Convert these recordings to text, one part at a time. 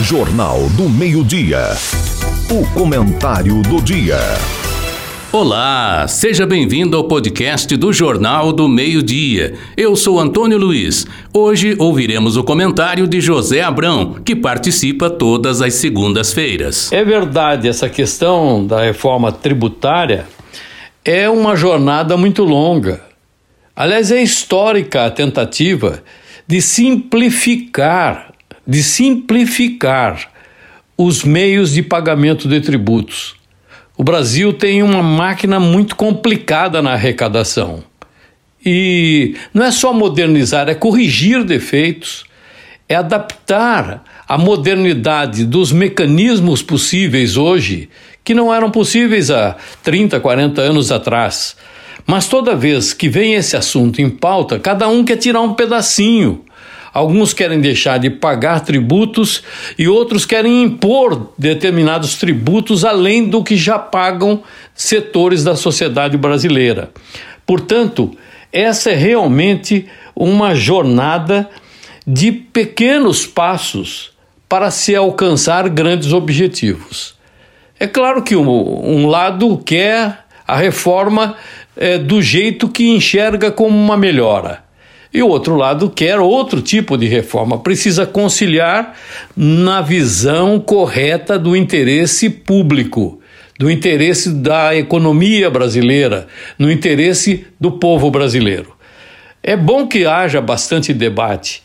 Jornal do Meio-Dia. O comentário do dia. Olá, seja bem-vindo ao podcast do Jornal do Meio-Dia. Eu sou Antônio Luiz. Hoje ouviremos o comentário de José Abrão, que participa todas as segundas-feiras. É verdade, essa questão da reforma tributária é uma jornada muito longa. Aliás, é histórica a tentativa de simplificar de simplificar os meios de pagamento de tributos. O Brasil tem uma máquina muito complicada na arrecadação. E não é só modernizar, é corrigir defeitos, é adaptar a modernidade dos mecanismos possíveis hoje, que não eram possíveis há 30, 40 anos atrás. Mas toda vez que vem esse assunto em pauta, cada um quer tirar um pedacinho Alguns querem deixar de pagar tributos e outros querem impor determinados tributos além do que já pagam setores da sociedade brasileira. Portanto, essa é realmente uma jornada de pequenos passos para se alcançar grandes objetivos. É claro que um, lado quer a reforma é, do jeito que enxerga como uma melhora. E o outro lado quer outro tipo de reforma, precisa conciliar na visão correta do interesse público, do interesse da economia brasileira, no interesse do povo brasileiro. É bom que haja bastante debate.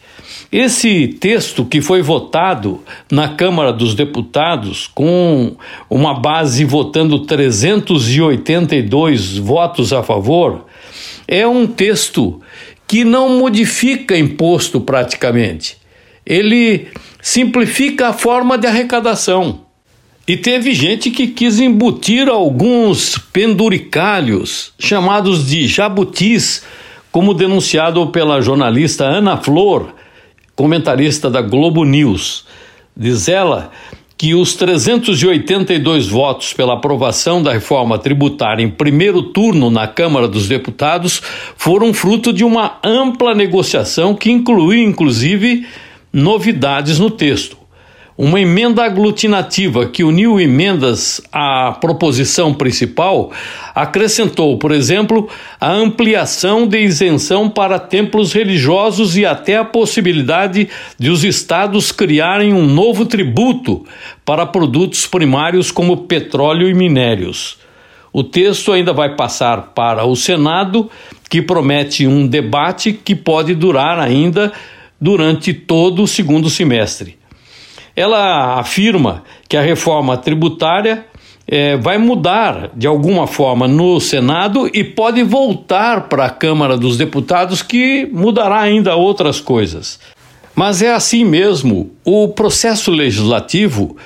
Esse texto que foi votado na Câmara dos Deputados, com uma base votando 382 votos a favor, é um texto que não modifica imposto praticamente. Ele simplifica a forma de arrecadação. E teve gente que quis embutir alguns penduricalhos, chamados de jabutis, como denunciado pela jornalista Ana Flor, comentarista da Globo News. Diz ela que os 382 votos pela aprovação da reforma tributária em primeiro turno na Câmara dos Deputados foram fruto de uma ampla negociação que incluiu, inclusive, novidades no texto uma emenda aglutinativa que uniu emendas à proposição principal acrescentou, por exemplo, a ampliação de isenção para templos religiosos e até a possibilidade de os estados criarem um novo tributo para produtos primários como petróleo e minérios. O texto ainda vai passar para o Senado, que promete um debate que pode durar ainda durante todo o segundo semestre. Ela afirma que a reforma tributária é, vai mudar de alguma forma no Senado e pode voltar para a Câmara dos Deputados, que mudará ainda outras coisas. Mas é assim mesmo. O processo legislativo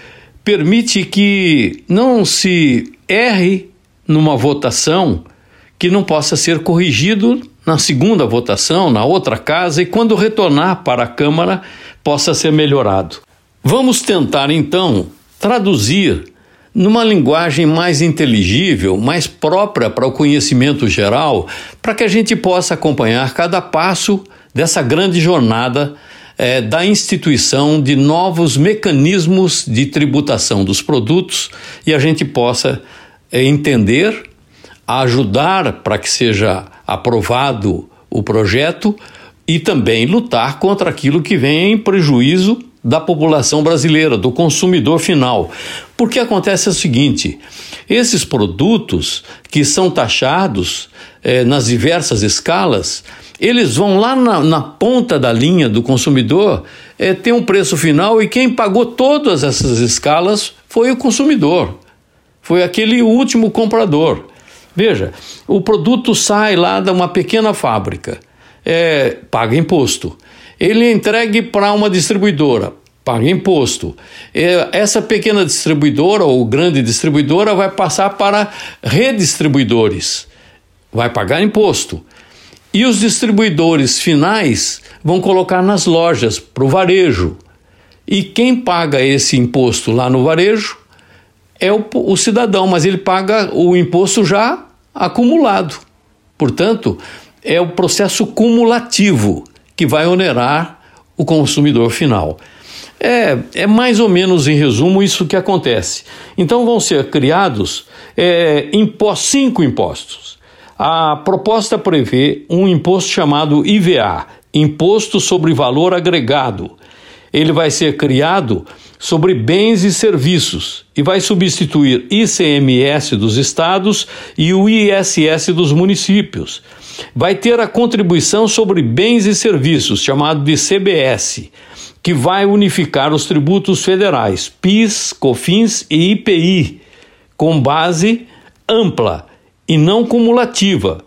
permite que não se erre numa votação que não possa ser corrigido na segunda votação, na outra casa, e quando retornar para a Câmara possa ser melhorado. Vamos tentar então traduzir numa linguagem mais inteligível, mais própria para o conhecimento geral, para que a gente possa acompanhar cada passo dessa grande jornada é, da instituição de novos mecanismos de tributação dos produtos e a gente possa é, entender, ajudar para que seja aprovado o projeto e também lutar contra aquilo que vem em prejuízo da população brasileira, do consumidor final. Porque acontece o seguinte: esses produtos que são taxados é, nas diversas escalas, eles vão lá na, na ponta da linha do consumidor, é, tem um preço final e quem pagou todas essas escalas foi o consumidor, foi aquele último comprador. Veja, o produto sai lá de uma pequena fábrica, é, paga imposto ele é entregue para uma distribuidora, paga imposto. Essa pequena distribuidora ou grande distribuidora vai passar para redistribuidores, vai pagar imposto. E os distribuidores finais vão colocar nas lojas para o varejo. E quem paga esse imposto lá no varejo é o, o cidadão, mas ele paga o imposto já acumulado. Portanto, é o processo cumulativo que vai onerar o consumidor final. É, é mais ou menos, em resumo, isso que acontece. Então vão ser criados é, impostos, cinco impostos. A proposta prevê um imposto chamado IVA, Imposto sobre Valor Agregado. Ele vai ser criado sobre bens e serviços e vai substituir ICMS dos estados e o ISS dos municípios. Vai ter a contribuição sobre bens e serviços, chamado de CBS, que vai unificar os tributos federais, PIS, COFINS e IPI, com base ampla e não cumulativa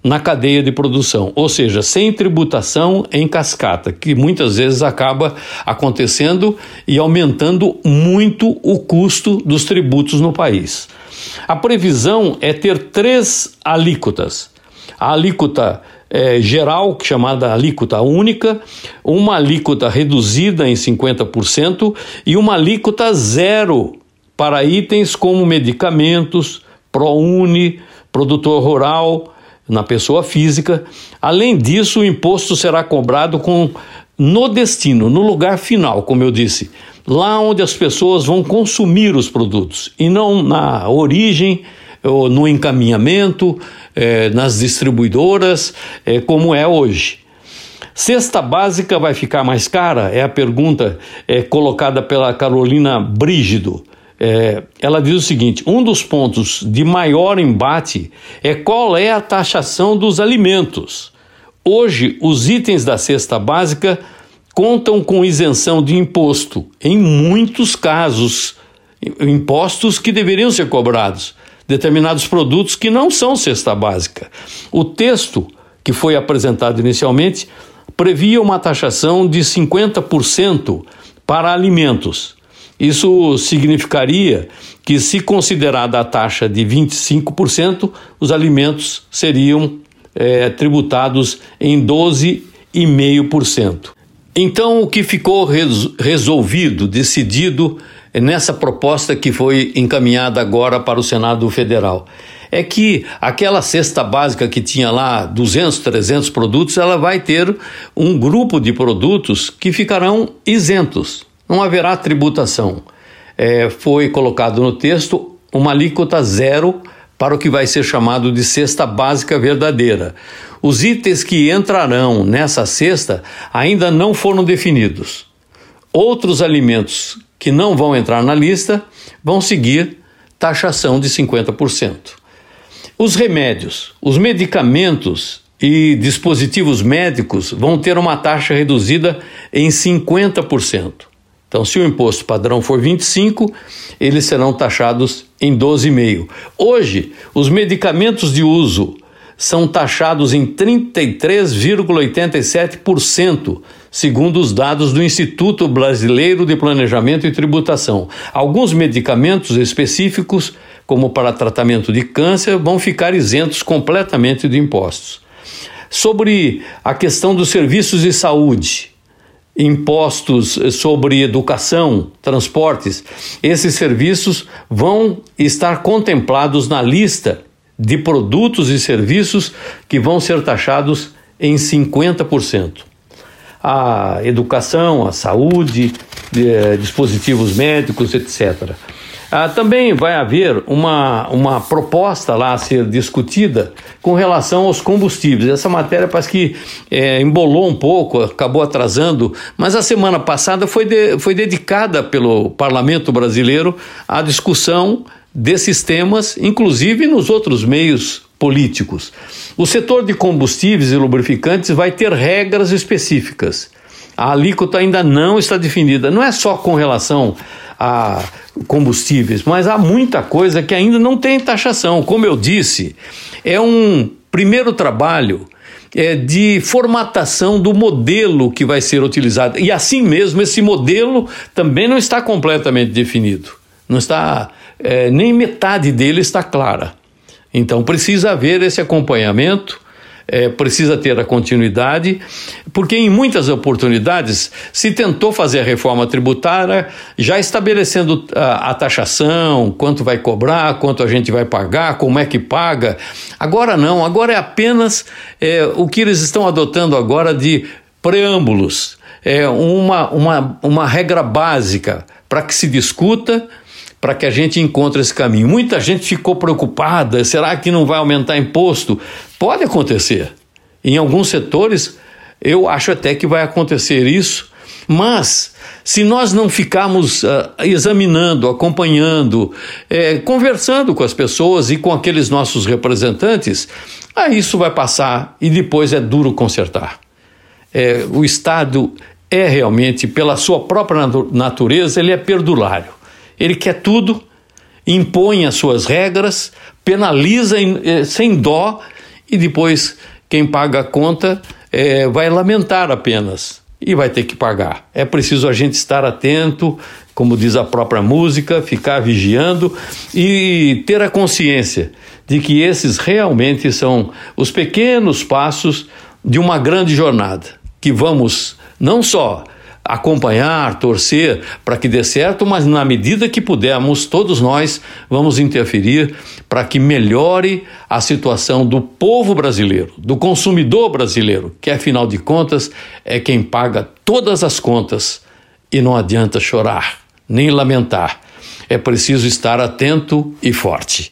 na cadeia de produção, ou seja, sem tributação em cascata, que muitas vezes acaba acontecendo e aumentando muito o custo dos tributos no país. A previsão é ter três alíquotas. A alíquota é, geral, chamada alíquota única, uma alíquota reduzida em 50% e uma alíquota zero para itens como medicamentos, ProUni, produtor rural, na pessoa física. Além disso, o imposto será cobrado com no destino, no lugar final, como eu disse, lá onde as pessoas vão consumir os produtos e não na origem ou no encaminhamento, eh, nas distribuidoras, eh, como é hoje. Cesta básica vai ficar mais cara? É a pergunta eh, colocada pela Carolina Brígido. Ela diz o seguinte: um dos pontos de maior embate é qual é a taxação dos alimentos. Hoje, os itens da cesta básica contam com isenção de imposto, em muitos casos, impostos que deveriam ser cobrados, determinados produtos que não são cesta básica. O texto que foi apresentado inicialmente previa uma taxação de 50% para alimentos isso significaria que, se considerada a taxa de 25%, os alimentos seriam é, tributados em 12,5%. Então, o que ficou res resolvido, decidido nessa proposta que foi encaminhada agora para o Senado Federal? É que aquela cesta básica que tinha lá 200, 300 produtos, ela vai ter um grupo de produtos que ficarão isentos não haverá tributação. É, foi colocado no texto uma alíquota zero para o que vai ser chamado de cesta básica verdadeira. Os itens que entrarão nessa cesta ainda não foram definidos. Outros alimentos que não vão entrar na lista vão seguir taxação de 50%. Os remédios, os medicamentos e dispositivos médicos vão ter uma taxa reduzida em 50%. Então, se o imposto padrão for 25, eles serão taxados em 12,5. Hoje, os medicamentos de uso são taxados em 33,87%, segundo os dados do Instituto Brasileiro de Planejamento e Tributação. Alguns medicamentos específicos, como para tratamento de câncer, vão ficar isentos completamente de impostos. Sobre a questão dos serviços de saúde, impostos sobre educação, transportes, esses serviços vão estar contemplados na lista de produtos e serviços que vão ser taxados em 50%. A educação, a saúde, eh, dispositivos médicos, etc. Ah, também vai haver uma, uma proposta lá a ser discutida com relação aos combustíveis. Essa matéria parece que é, embolou um pouco, acabou atrasando, mas a semana passada foi, de, foi dedicada pelo Parlamento Brasileiro à discussão desses temas, inclusive nos outros meios políticos. O setor de combustíveis e lubrificantes vai ter regras específicas. A alíquota ainda não está definida. Não é só com relação a combustíveis, mas há muita coisa que ainda não tem taxação. Como eu disse, é um primeiro trabalho é, de formatação do modelo que vai ser utilizado. E assim mesmo, esse modelo também não está completamente definido. Não está, é, nem metade dele está clara. Então precisa haver esse acompanhamento é, precisa ter a continuidade, porque em muitas oportunidades se tentou fazer a reforma tributária já estabelecendo a, a taxação, quanto vai cobrar, quanto a gente vai pagar, como é que paga. Agora não, agora é apenas é, o que eles estão adotando agora de preâmbulos é, uma, uma, uma regra básica para que se discuta, para que a gente encontre esse caminho. Muita gente ficou preocupada: será que não vai aumentar imposto? Pode acontecer. Em alguns setores, eu acho até que vai acontecer isso, mas se nós não ficarmos uh, examinando, acompanhando, eh, conversando com as pessoas e com aqueles nossos representantes, aí isso vai passar e depois é duro consertar. É, o Estado é realmente, pela sua própria natureza, ele é perdulário. Ele quer tudo, impõe as suas regras, penaliza eh, sem dó e depois quem paga a conta é, vai lamentar apenas e vai ter que pagar. É preciso a gente estar atento, como diz a própria música, ficar vigiando e ter a consciência de que esses realmente são os pequenos passos de uma grande jornada que vamos não só acompanhar, torcer para que dê certo, mas na medida que pudermos, todos nós vamos interferir para que melhore a situação do povo brasileiro, do consumidor brasileiro, que afinal de contas é quem paga todas as contas e não adianta chorar nem lamentar. É preciso estar atento e forte.